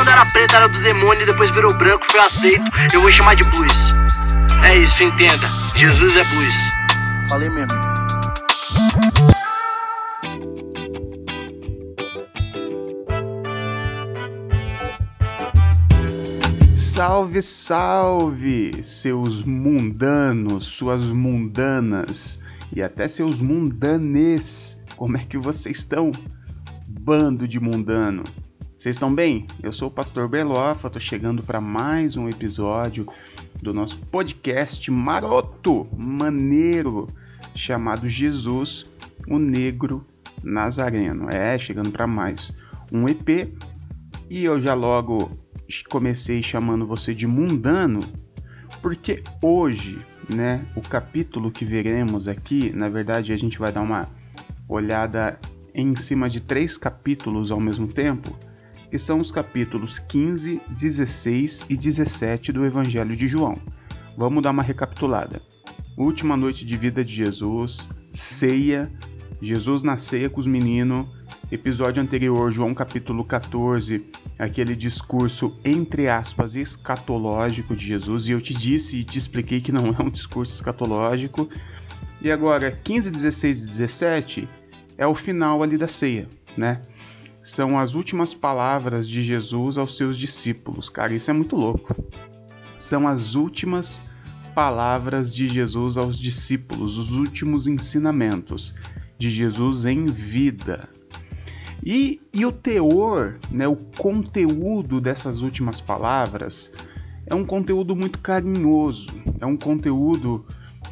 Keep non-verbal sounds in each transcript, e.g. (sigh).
quando era preto era do demônio e depois virou branco, foi aceito. Eu vou chamar de blues. É isso, entenda. Jesus é blues. Falei mesmo. Salve, salve, seus mundanos, suas mundanas e até seus mundanes. Como é que vocês estão? Bando de mundano. Vocês estão bem? Eu sou o Pastor Belofa, tô chegando para mais um episódio do nosso podcast maroto, maneiro, chamado Jesus, o Negro Nazareno. É, chegando para mais um EP e eu já logo comecei chamando você de mundano, porque hoje, né, o capítulo que veremos aqui, na verdade a gente vai dar uma olhada em cima de três capítulos ao mesmo tempo, que são os capítulos 15, 16 e 17 do Evangelho de João. Vamos dar uma recapitulada. Última noite de vida de Jesus, ceia, Jesus na ceia com os meninos, episódio anterior, João capítulo 14, aquele discurso entre aspas escatológico de Jesus, e eu te disse e te expliquei que não é um discurso escatológico. E agora, 15, 16 e 17 é o final ali da ceia, né? São as últimas palavras de Jesus aos seus discípulos. Cara, isso é muito louco. São as últimas palavras de Jesus aos discípulos, os últimos ensinamentos de Jesus em vida. E, e o teor, né, o conteúdo dessas últimas palavras é um conteúdo muito carinhoso, é um conteúdo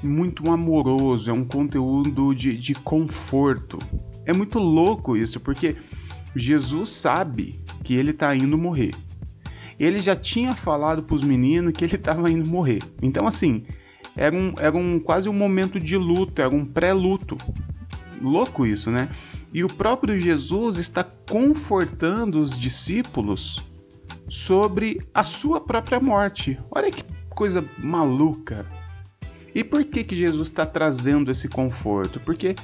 muito amoroso, é um conteúdo de, de conforto. É muito louco isso, porque Jesus sabe que ele está indo morrer. Ele já tinha falado para os meninos que ele (laughs) estava indo morrer. Então, assim, era, um, era um, quase um momento de luto, era um pré-luto. Louco isso, né? E o próprio Jesus está confortando os discípulos sobre a sua própria morte. Olha que coisa maluca. E por que, que Jesus está trazendo esse conforto? Porque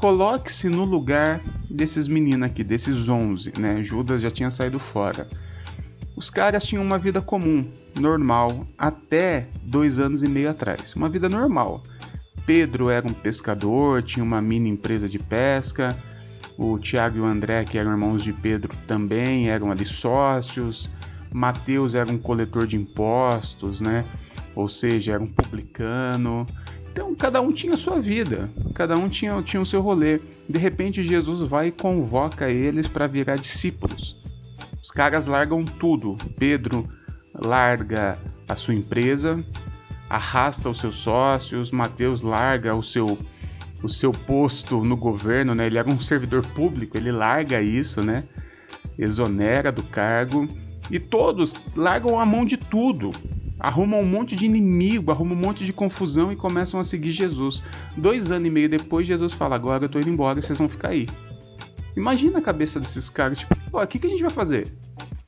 coloque-se no lugar desses meninos aqui, desses 11, né? Judas já tinha saído fora. Os caras tinham uma vida comum, normal, até dois anos e meio atrás. Uma vida normal. Pedro era um pescador, tinha uma mini empresa de pesca. O Tiago e o André, que eram irmãos de Pedro, também eram ali sócios. Mateus era um coletor de impostos, né? Ou seja, era um publicano. Então, cada um tinha a sua vida, cada um tinha, tinha o seu rolê. De repente, Jesus vai e convoca eles para virar discípulos. Os caras largam tudo. Pedro larga a sua empresa, arrasta os seus sócios, Mateus larga o seu o seu posto no governo, né? Ele era um servidor público, ele larga isso, né? Exonera do cargo e todos largam a mão de tudo. Arrumam um monte de inimigo, arrumam um monte de confusão e começam a seguir Jesus. Dois anos e meio depois, Jesus fala: Agora eu tô indo embora, vocês vão ficar aí. Imagina a cabeça desses caras, tipo, o que, que a gente vai fazer?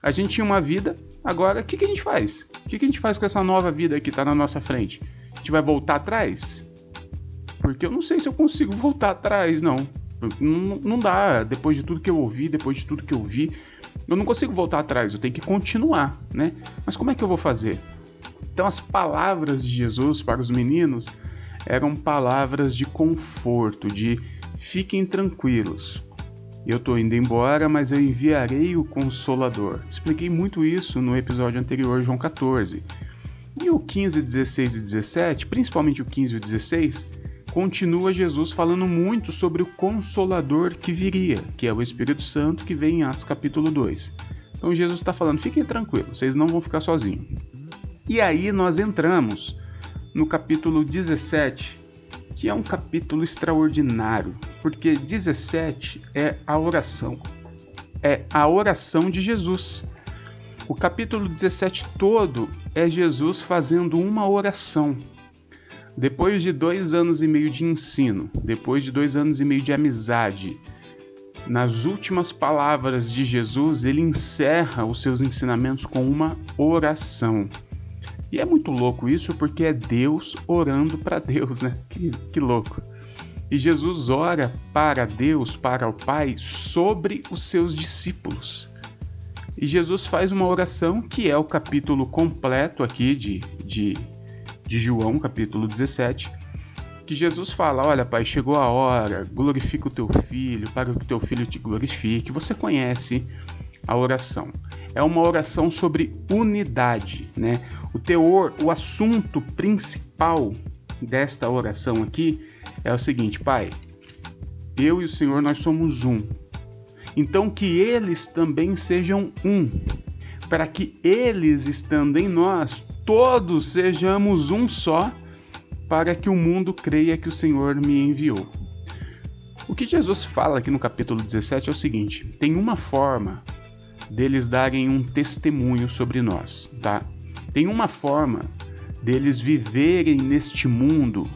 A gente tinha uma vida, agora o que, que a gente faz? O que, que a gente faz com essa nova vida que tá na nossa frente? A gente vai voltar atrás? Porque eu não sei se eu consigo voltar atrás, não. Não, não dá. Depois de tudo que eu ouvi, depois de tudo que eu vi, eu não consigo voltar atrás. Eu tenho que continuar, né? Mas como é que eu vou fazer? Então, as palavras de Jesus para os meninos eram palavras de conforto, de fiquem tranquilos. Eu estou indo embora, mas eu enviarei o Consolador. Expliquei muito isso no episódio anterior, João 14. E o 15, 16 e 17, principalmente o 15 e o 16, continua Jesus falando muito sobre o Consolador que viria, que é o Espírito Santo que vem em Atos capítulo 2. Então Jesus está falando: fiquem tranquilos, vocês não vão ficar sozinhos. E aí nós entramos no capítulo 17, que é um capítulo extraordinário, porque 17 é a oração. É a oração de Jesus. O capítulo 17 todo é Jesus fazendo uma oração depois de dois anos e meio de ensino, depois de dois anos e meio de amizade, nas últimas palavras de Jesus, ele encerra os seus ensinamentos com uma oração. E é muito louco isso porque é Deus orando para Deus, né? Que, que louco. E Jesus ora para Deus, para o Pai, sobre os seus discípulos. E Jesus faz uma oração que é o capítulo completo aqui de, de, de João, capítulo 17, que Jesus fala: Olha, Pai, chegou a hora, glorifica o teu filho, para que o teu filho te glorifique. Você conhece a oração. É uma oração sobre unidade, né? O teor, o assunto principal desta oração aqui é o seguinte, Pai, eu e o Senhor nós somos um. Então que eles também sejam um, para que eles estando em nós, todos sejamos um só, para que o mundo creia que o Senhor me enviou. O que Jesus fala aqui no capítulo 17 é o seguinte: tem uma forma deles darem um testemunho sobre nós, tá? Tem uma forma deles viverem neste mundo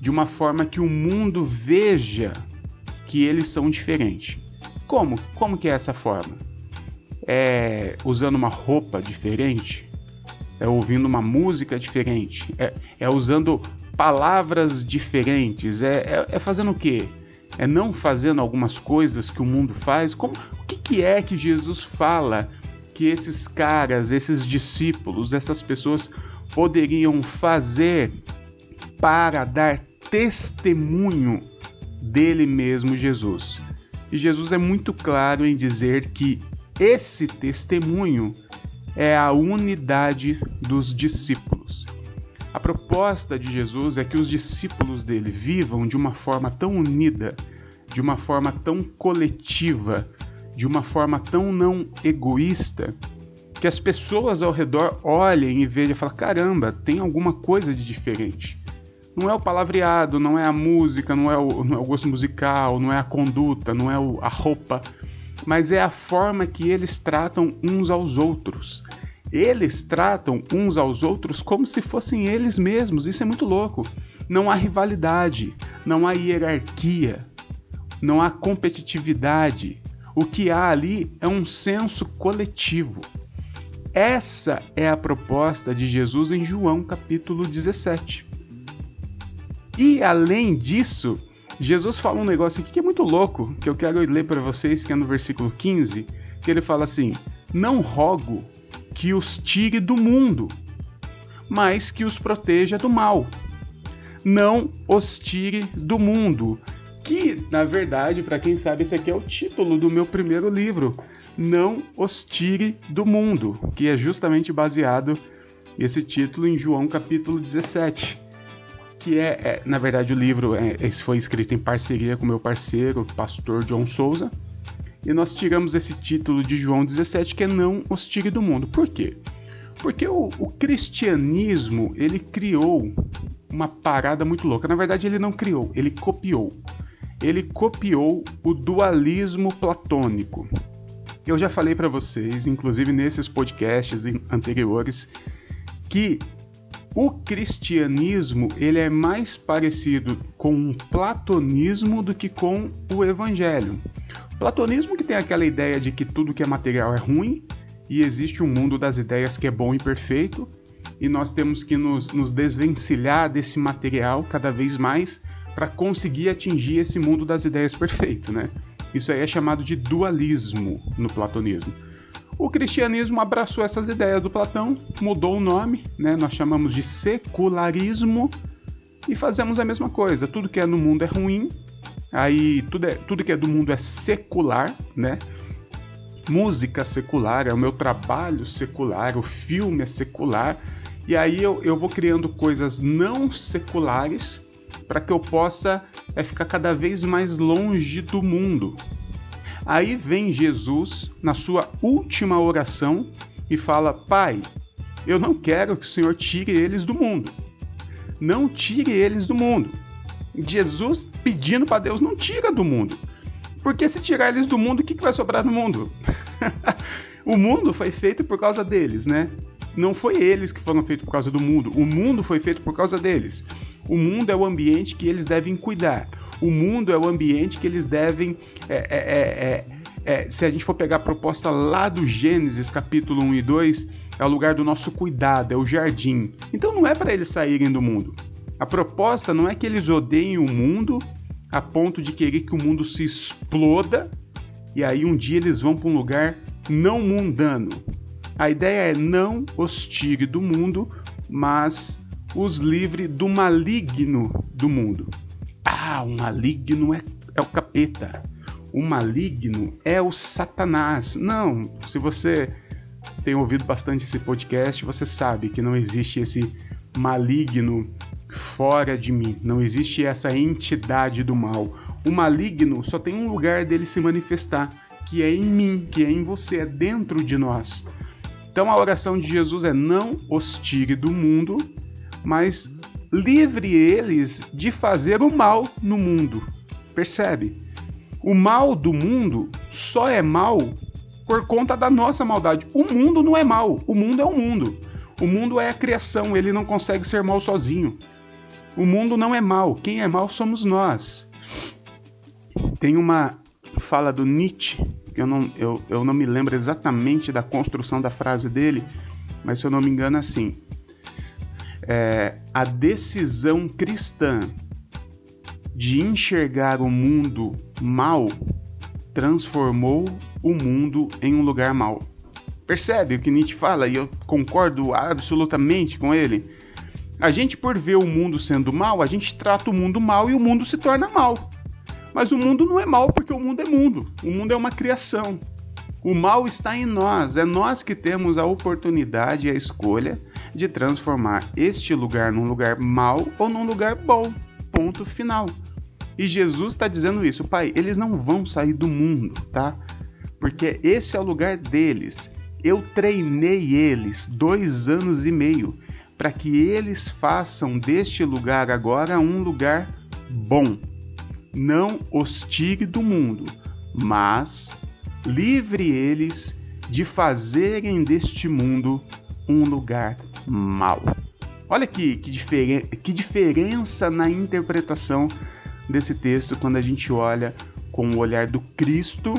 de uma forma que o mundo veja que eles são diferentes. Como? Como que é essa forma? É usando uma roupa diferente? É ouvindo uma música diferente? É, é usando palavras diferentes? É, é, é fazendo o quê? É não fazendo algumas coisas que o mundo faz? Como, que, é que Jesus fala que esses caras, esses discípulos, essas pessoas poderiam fazer para dar testemunho dele mesmo, Jesus. E Jesus é muito claro em dizer que esse testemunho é a unidade dos discípulos. A proposta de Jesus é que os discípulos dele vivam de uma forma tão unida, de uma forma tão coletiva, de uma forma tão não egoísta, que as pessoas ao redor olhem e vejam e falem: caramba, tem alguma coisa de diferente. Não é o palavreado, não é a música, não é o, não é o gosto musical, não é a conduta, não é o, a roupa, mas é a forma que eles tratam uns aos outros. Eles tratam uns aos outros como se fossem eles mesmos. Isso é muito louco. Não há rivalidade, não há hierarquia, não há competitividade. O que há ali é um senso coletivo. Essa é a proposta de Jesus em João capítulo 17. E além disso, Jesus fala um negócio aqui que é muito louco, que eu quero ler para vocês, que é no versículo 15, que ele fala assim: Não rogo que os tire do mundo, mas que os proteja do mal. Não os tire do mundo. Que, na verdade, para quem sabe, esse aqui é o título do meu primeiro livro, não os tire do mundo, que é justamente baseado esse título em João capítulo 17. Que é, é na verdade, o livro é, esse foi escrito em parceria com meu parceiro, pastor John Souza. E nós tiramos esse título de João 17, que é Não os tire do mundo. Por quê? Porque o, o cristianismo ele criou uma parada muito louca. Na verdade, ele não criou, ele copiou. Ele copiou o dualismo platônico. Eu já falei para vocês, inclusive nesses podcasts anteriores, que o cristianismo ele é mais parecido com o platonismo do que com o evangelho. Platonismo que tem aquela ideia de que tudo que é material é ruim e existe um mundo das ideias que é bom e perfeito e nós temos que nos, nos desvencilhar desse material cada vez mais para conseguir atingir esse mundo das ideias perfeito, né? Isso aí é chamado de dualismo no platonismo. O cristianismo abraçou essas ideias do Platão, mudou o nome, né? nós chamamos de secularismo e fazemos a mesma coisa. Tudo que é no mundo é ruim, aí tudo, é, tudo que é do mundo é secular, né? Música secular, é o meu trabalho secular, o filme é secular, e aí eu, eu vou criando coisas não seculares para que eu possa é, ficar cada vez mais longe do mundo. Aí vem Jesus na sua última oração e fala: Pai, eu não quero que o Senhor tire eles do mundo. Não tire eles do mundo. Jesus pedindo para Deus: não tira do mundo. Porque se tirar eles do mundo, o que, que vai sobrar no mundo? (laughs) o mundo foi feito por causa deles, né? Não foi eles que foram feitos por causa do mundo. O mundo foi feito por causa deles. O mundo é o ambiente que eles devem cuidar. O mundo é o ambiente que eles devem. É, é, é, é, é se a gente for pegar a proposta lá do Gênesis, capítulo 1 e 2, é o lugar do nosso cuidado, é o jardim. Então não é para eles saírem do mundo. A proposta não é que eles odeiem o mundo a ponto de querer que o mundo se exploda e aí um dia eles vão para um lugar não mundano. A ideia é não os tire do mundo, mas os livre do maligno do mundo. Ah, o maligno é, é o capeta. O maligno é o Satanás. Não, se você tem ouvido bastante esse podcast, você sabe que não existe esse maligno fora de mim. Não existe essa entidade do mal. O maligno só tem um lugar dele se manifestar, que é em mim, que é em você, é dentro de nós. Então a oração de Jesus é: não os tire do mundo, mas livre eles de fazer o mal no mundo. Percebe? O mal do mundo só é mal por conta da nossa maldade. O mundo não é mal, o mundo é o mundo. O mundo é a criação, ele não consegue ser mal sozinho. O mundo não é mal, quem é mal somos nós. Tem uma fala do Nietzsche, que eu não, eu, eu não me lembro exatamente da construção da frase dele, mas se eu não me engano, assim: é, a decisão cristã de enxergar o mundo mal transformou o mundo em um lugar mal. Percebe o que Nietzsche fala? E eu concordo absolutamente com ele. A gente, por ver o mundo sendo mal, a gente trata o mundo mal e o mundo se torna mal. Mas o mundo não é mal porque o mundo é mundo. O mundo é uma criação. O mal está em nós. É nós que temos a oportunidade e a escolha de transformar este lugar num lugar mal ou num lugar bom. Ponto final. E Jesus está dizendo isso, Pai, eles não vão sair do mundo, tá? Porque esse é o lugar deles. Eu treinei eles dois anos e meio para que eles façam deste lugar agora um lugar bom. Não os tire do mundo, mas livre eles de fazerem deste mundo um lugar mau. Olha que, que, diferen que diferença na interpretação desse texto quando a gente olha com o olhar do Cristo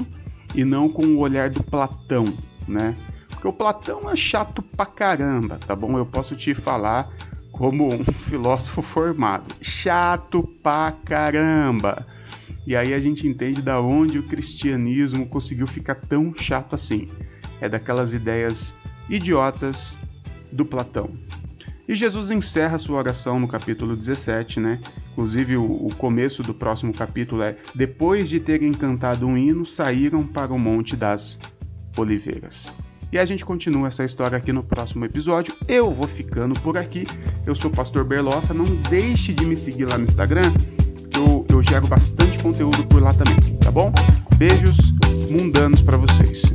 e não com o olhar do Platão, né? Porque o Platão é chato pra caramba, tá bom? Eu posso te falar como um (laughs) filósofo formado. Chato pra caramba. E aí a gente entende da onde o cristianismo conseguiu ficar tão chato assim. É daquelas ideias idiotas do Platão. E Jesus encerra sua oração no capítulo 17, né? Inclusive, o, o, começo do próximo capítulo é: Depois de terem cantado um hino, saíram para o Monte das Oliveiras. E a gente continua essa história aqui no próximo episódio. Eu vou ficando por aqui. Eu sou o Pastor Berlota. Não deixe de me seguir lá no Instagram. Eu, eu gero bastante conteúdo por lá também, tá bom? Beijos mundanos para vocês.